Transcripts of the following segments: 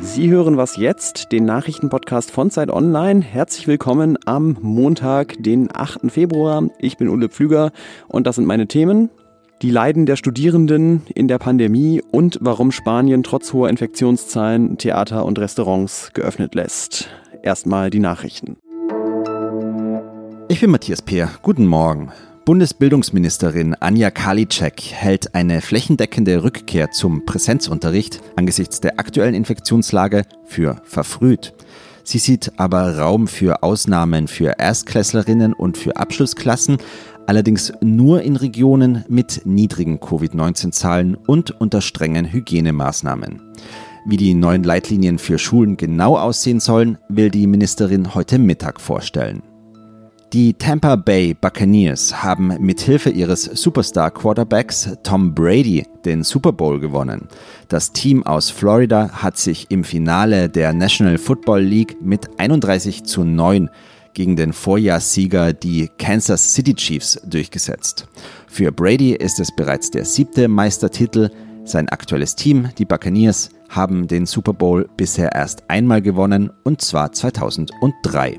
Sie hören was jetzt, den Nachrichtenpodcast von Zeit Online. Herzlich willkommen am Montag, den 8. Februar. Ich bin Ulle Pflüger und das sind meine Themen. Die Leiden der Studierenden in der Pandemie und warum Spanien trotz hoher Infektionszahlen Theater und Restaurants geöffnet lässt. Erstmal die Nachrichten. Ich bin Matthias Peer. Guten Morgen. Bundesbildungsministerin Anja Karliczek hält eine flächendeckende Rückkehr zum Präsenzunterricht angesichts der aktuellen Infektionslage für verfrüht. Sie sieht aber Raum für Ausnahmen für Erstklässlerinnen und für Abschlussklassen, allerdings nur in Regionen mit niedrigen Covid-19-Zahlen und unter strengen Hygienemaßnahmen. Wie die neuen Leitlinien für Schulen genau aussehen sollen, will die Ministerin heute Mittag vorstellen. Die Tampa Bay Buccaneers haben mithilfe ihres Superstar-Quarterbacks Tom Brady den Super Bowl gewonnen. Das Team aus Florida hat sich im Finale der National Football League mit 31 zu 9 gegen den Vorjahrssieger die Kansas City Chiefs durchgesetzt. Für Brady ist es bereits der siebte Meistertitel. Sein aktuelles Team, die Buccaneers, haben den Super Bowl bisher erst einmal gewonnen, und zwar 2003.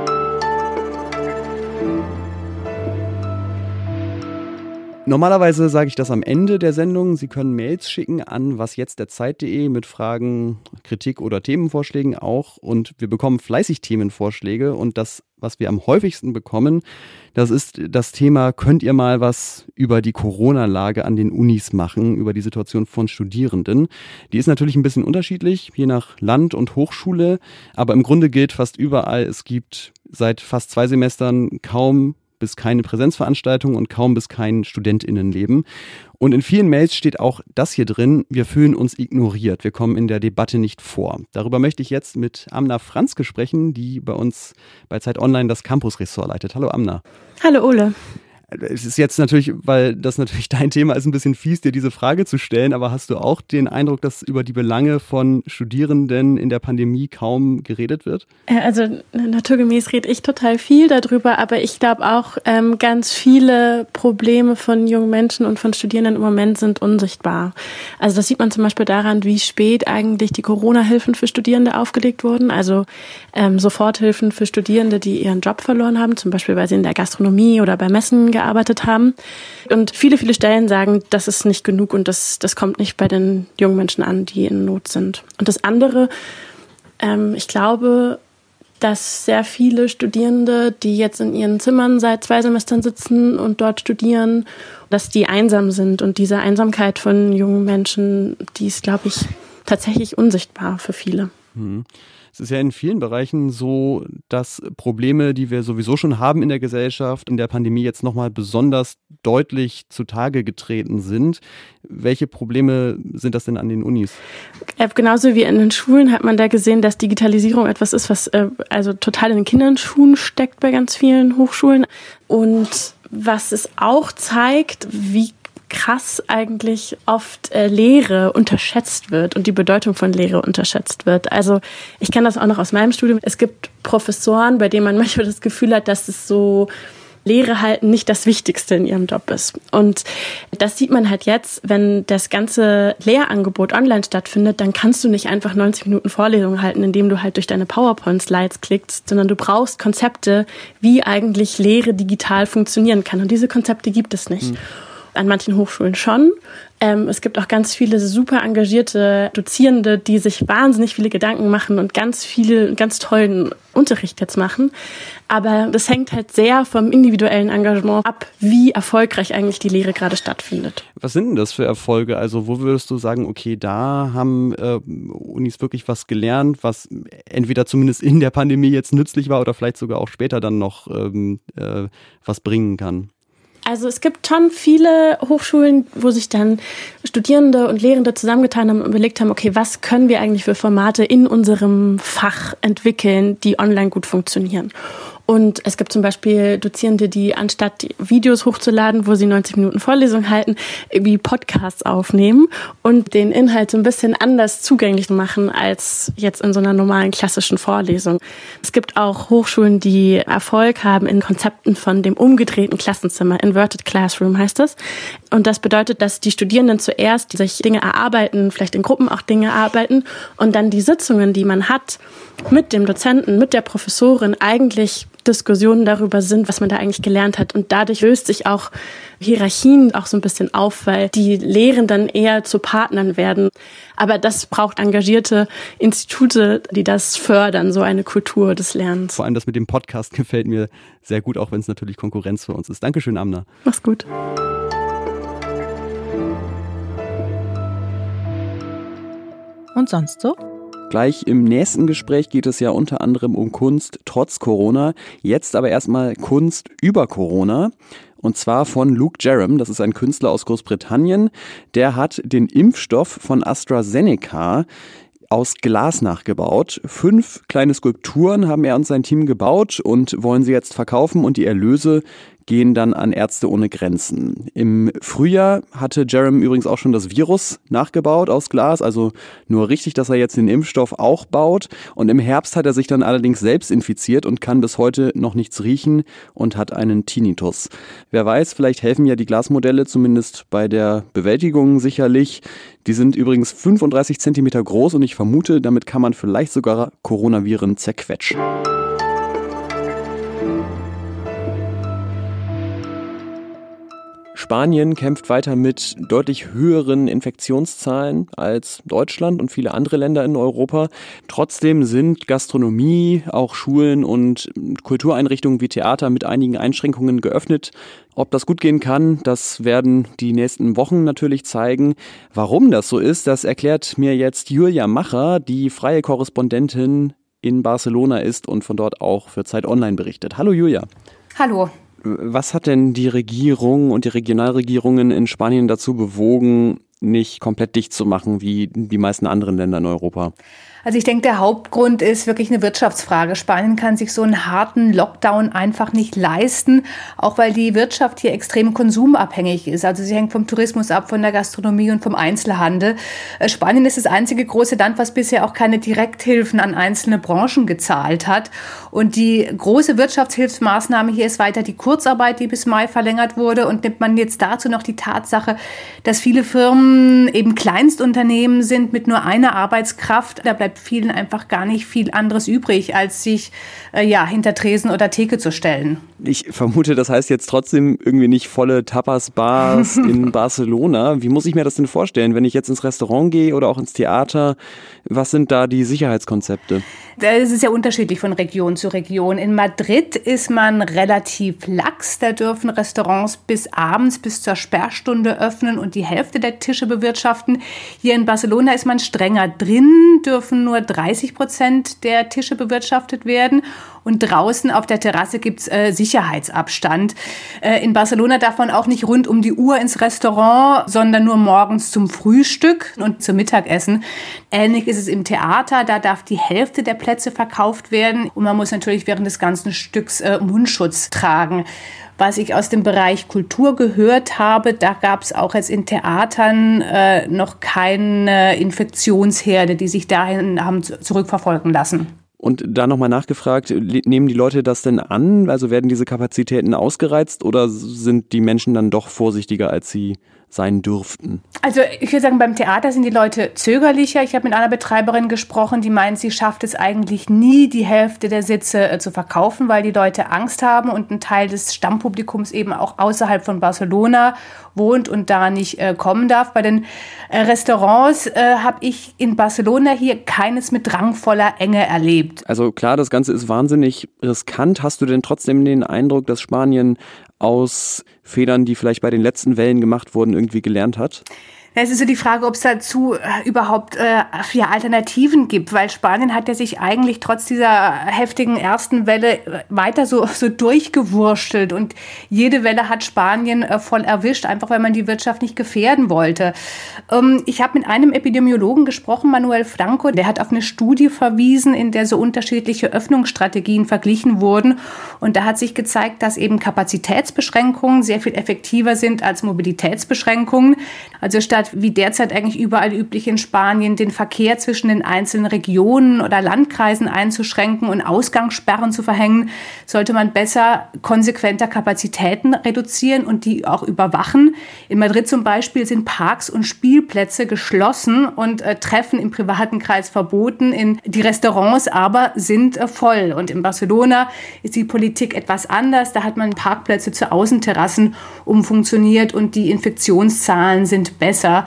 Normalerweise sage ich das am Ende der Sendung. Sie können Mails schicken an wasjetztderzeit.de mit Fragen, Kritik oder Themenvorschlägen auch. Und wir bekommen fleißig Themenvorschläge. Und das, was wir am häufigsten bekommen, das ist das Thema, könnt ihr mal was über die Corona-Lage an den Unis machen, über die Situation von Studierenden. Die ist natürlich ein bisschen unterschiedlich, je nach Land und Hochschule. Aber im Grunde gilt fast überall, es gibt seit fast zwei Semestern kaum bis keine Präsenzveranstaltungen und kaum bis kein Studentinnenleben. Und in vielen Mails steht auch das hier drin, wir fühlen uns ignoriert, wir kommen in der Debatte nicht vor. Darüber möchte ich jetzt mit Amna Franzke sprechen, die bei uns bei Zeit Online das Campus-Ressort leitet. Hallo Amna. Hallo Ole es ist jetzt natürlich, weil das natürlich dein Thema ist, ein bisschen fies, dir diese Frage zu stellen, aber hast du auch den Eindruck, dass über die Belange von Studierenden in der Pandemie kaum geredet wird? Äh, also naturgemäß rede ich total viel darüber, aber ich glaube auch, ähm, ganz viele Probleme von jungen Menschen und von Studierenden im Moment sind unsichtbar. Also das sieht man zum Beispiel daran, wie spät eigentlich die Corona-Hilfen für Studierende aufgelegt wurden. Also ähm, Soforthilfen für Studierende, die ihren Job verloren haben, zum Beispiel weil sie in der Gastronomie oder bei Messen gearbeitet haben. Und viele, viele Stellen sagen, das ist nicht genug und das, das kommt nicht bei den jungen Menschen an, die in Not sind. Und das andere, ähm, ich glaube, dass sehr viele Studierende, die jetzt in ihren Zimmern seit zwei Semestern sitzen und dort studieren, dass die einsam sind. Und diese Einsamkeit von jungen Menschen, die ist, glaube ich, tatsächlich unsichtbar für viele. Mhm. Es ist ja in vielen Bereichen so, dass Probleme, die wir sowieso schon haben in der Gesellschaft, in der Pandemie jetzt nochmal besonders deutlich zutage getreten sind. Welche Probleme sind das denn an den Unis? Äh, genauso wie in den Schulen hat man da gesehen, dass Digitalisierung etwas ist, was äh, also total in den Kinderschuhen steckt bei ganz vielen Hochschulen. Und was es auch zeigt, wie krass eigentlich oft äh, Lehre unterschätzt wird und die Bedeutung von Lehre unterschätzt wird. Also ich kenne das auch noch aus meinem Studium. Es gibt Professoren, bei denen man manchmal das Gefühl hat, dass es so Lehre halten nicht das Wichtigste in ihrem Job ist. Und das sieht man halt jetzt, wenn das ganze Lehrangebot online stattfindet, dann kannst du nicht einfach 90 Minuten Vorlesungen halten, indem du halt durch deine PowerPoint-Slides klickst, sondern du brauchst Konzepte, wie eigentlich Lehre digital funktionieren kann. Und diese Konzepte gibt es nicht. Mhm an manchen Hochschulen schon. Ähm, es gibt auch ganz viele super engagierte Dozierende, die sich wahnsinnig viele Gedanken machen und ganz viel, ganz tollen Unterricht jetzt machen. Aber das hängt halt sehr vom individuellen Engagement ab, wie erfolgreich eigentlich die Lehre gerade stattfindet. Was sind denn das für Erfolge? Also wo würdest du sagen, okay, da haben äh, Unis wirklich was gelernt, was entweder zumindest in der Pandemie jetzt nützlich war oder vielleicht sogar auch später dann noch ähm, äh, was bringen kann? Also es gibt schon viele Hochschulen, wo sich dann Studierende und Lehrende zusammengetan haben und überlegt haben, okay, was können wir eigentlich für Formate in unserem Fach entwickeln, die online gut funktionieren. Und es gibt zum Beispiel Dozierende, die anstatt Videos hochzuladen, wo sie 90 Minuten Vorlesung halten, irgendwie Podcasts aufnehmen und den Inhalt so ein bisschen anders zugänglich machen als jetzt in so einer normalen klassischen Vorlesung. Es gibt auch Hochschulen, die Erfolg haben in Konzepten von dem umgedrehten Klassenzimmer. Inverted Classroom heißt das. Und das bedeutet, dass die Studierenden zuerst sich Dinge erarbeiten, vielleicht in Gruppen auch Dinge erarbeiten und dann die Sitzungen, die man hat, mit dem Dozenten, mit der Professorin eigentlich Diskussionen darüber sind, was man da eigentlich gelernt hat. Und dadurch löst sich auch Hierarchien auch so ein bisschen auf, weil die Lehrenden eher zu Partnern werden. Aber das braucht engagierte Institute, die das fördern, so eine Kultur des Lernens. Vor allem das mit dem Podcast gefällt mir sehr gut, auch wenn es natürlich Konkurrenz für uns ist. Dankeschön, Amna. Mach's gut. Und sonst so? Gleich im nächsten Gespräch geht es ja unter anderem um Kunst trotz Corona. Jetzt aber erstmal Kunst über Corona. Und zwar von Luke Jerem, das ist ein Künstler aus Großbritannien. Der hat den Impfstoff von AstraZeneca aus Glas nachgebaut. Fünf kleine Skulpturen haben er und sein Team gebaut und wollen sie jetzt verkaufen und die Erlöse gehen dann an Ärzte ohne Grenzen. Im Frühjahr hatte Jerem übrigens auch schon das Virus nachgebaut aus Glas, also nur richtig, dass er jetzt den Impfstoff auch baut. Und im Herbst hat er sich dann allerdings selbst infiziert und kann bis heute noch nichts riechen und hat einen Tinnitus. Wer weiß, vielleicht helfen ja die Glasmodelle zumindest bei der Bewältigung sicherlich. Die sind übrigens 35 Zentimeter groß und ich vermute, damit kann man vielleicht sogar Coronaviren zerquetschen. Spanien kämpft weiter mit deutlich höheren Infektionszahlen als Deutschland und viele andere Länder in Europa. Trotzdem sind Gastronomie, auch Schulen und Kultureinrichtungen wie Theater mit einigen Einschränkungen geöffnet. Ob das gut gehen kann, das werden die nächsten Wochen natürlich zeigen. Warum das so ist, das erklärt mir jetzt Julia Macher, die freie Korrespondentin in Barcelona ist und von dort auch für Zeit Online berichtet. Hallo Julia. Hallo. Was hat denn die Regierung und die Regionalregierungen in Spanien dazu bewogen, nicht komplett dicht zu machen wie die meisten anderen Länder in Europa? Also ich denke, der Hauptgrund ist wirklich eine Wirtschaftsfrage. Spanien kann sich so einen harten Lockdown einfach nicht leisten, auch weil die Wirtschaft hier extrem konsumabhängig ist. Also sie hängt vom Tourismus ab, von der Gastronomie und vom Einzelhandel. Äh, Spanien ist das einzige große Land, was bisher auch keine Direkthilfen an einzelne Branchen gezahlt hat. Und die große Wirtschaftshilfsmaßnahme hier ist weiter die Kurzarbeit, die bis Mai verlängert wurde. Und nimmt man jetzt dazu noch die Tatsache, dass viele Firmen eben Kleinstunternehmen sind mit nur einer Arbeitskraft, da bleibt bleibt vielen einfach gar nicht viel anderes übrig, als sich äh, ja, hinter Tresen oder Theke zu stellen. Ich vermute, das heißt jetzt trotzdem irgendwie nicht volle Tapas-Bars in Barcelona. Wie muss ich mir das denn vorstellen, wenn ich jetzt ins Restaurant gehe oder auch ins Theater? Was sind da die Sicherheitskonzepte? Das ist ja unterschiedlich von Region zu Region. In Madrid ist man relativ lax. Da dürfen Restaurants bis abends, bis zur Sperrstunde öffnen und die Hälfte der Tische bewirtschaften. Hier in Barcelona ist man strenger. Drin dürfen nur 30 Prozent der Tische bewirtschaftet werden. Und draußen auf der Terrasse gibt's äh, Sicherheitsabstand. Äh, in Barcelona darf man auch nicht rund um die Uhr ins Restaurant, sondern nur morgens zum Frühstück und zum Mittagessen. Ähnlich ist es im Theater. Da darf die Hälfte der Plätze verkauft werden. Und man muss natürlich während des ganzen Stücks äh, Mundschutz tragen was ich aus dem Bereich Kultur gehört habe, da gab es auch jetzt in Theatern äh, noch keine Infektionsherde, die sich dahin haben zurückverfolgen lassen. Und da nochmal nachgefragt, nehmen die Leute das denn an? Also werden diese Kapazitäten ausgereizt oder sind die Menschen dann doch vorsichtiger, als sie sein dürften? Also ich würde sagen, beim Theater sind die Leute zögerlicher. Ich habe mit einer Betreiberin gesprochen, die meint, sie schafft es eigentlich nie, die Hälfte der Sitze äh, zu verkaufen, weil die Leute Angst haben und ein Teil des Stammpublikums eben auch außerhalb von Barcelona wohnt und da nicht äh, kommen darf. Bei den äh, Restaurants äh, habe ich in Barcelona hier keines mit drangvoller Enge erlebt. Also klar, das Ganze ist wahnsinnig riskant. Hast du denn trotzdem den Eindruck, dass Spanien aus Fehlern, die vielleicht bei den letzten Wellen gemacht wurden, irgendwie gelernt hat? Es ist so die Frage, ob es dazu äh, überhaupt äh, ja, Alternativen gibt, weil Spanien hat ja sich eigentlich trotz dieser heftigen ersten Welle äh, weiter so, so durchgewurschtelt und jede Welle hat Spanien äh, voll erwischt, einfach weil man die Wirtschaft nicht gefährden wollte. Ähm, ich habe mit einem Epidemiologen gesprochen, Manuel Franco, der hat auf eine Studie verwiesen, in der so unterschiedliche Öffnungsstrategien verglichen wurden und da hat sich gezeigt, dass eben Kapazitätsbeschränkungen sehr viel effektiver sind als Mobilitätsbeschränkungen. Also statt statt wie derzeit eigentlich überall üblich in Spanien, den Verkehr zwischen den einzelnen Regionen oder Landkreisen einzuschränken und Ausgangssperren zu verhängen, sollte man besser konsequenter Kapazitäten reduzieren und die auch überwachen. In Madrid zum Beispiel sind Parks und Spielplätze geschlossen und äh, Treffen im privaten Kreis verboten. In, die Restaurants aber sind äh, voll. Und in Barcelona ist die Politik etwas anders. Da hat man Parkplätze zu Außenterrassen umfunktioniert und die Infektionszahlen sind besser weiter.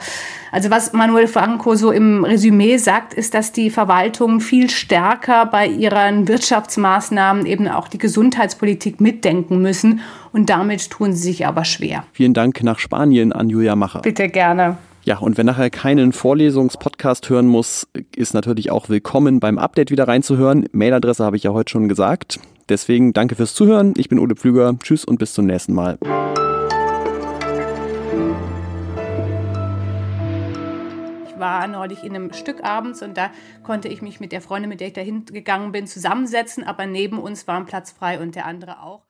Also was Manuel Franco so im Resümee sagt, ist, dass die Verwaltung viel stärker bei ihren Wirtschaftsmaßnahmen eben auch die Gesundheitspolitik mitdenken müssen. Und damit tun sie sich aber schwer. Vielen Dank nach Spanien an Julia Macher. Bitte gerne. Ja, und wer nachher keinen Vorlesungspodcast hören muss, ist natürlich auch willkommen beim Update wieder reinzuhören. Mailadresse habe ich ja heute schon gesagt. Deswegen danke fürs Zuhören. Ich bin Ole Pflüger. Tschüss und bis zum nächsten Mal. War neulich in einem Stück abends und da konnte ich mich mit der Freundin, mit der ich da hingegangen bin, zusammensetzen, aber neben uns war ein Platz frei und der andere auch.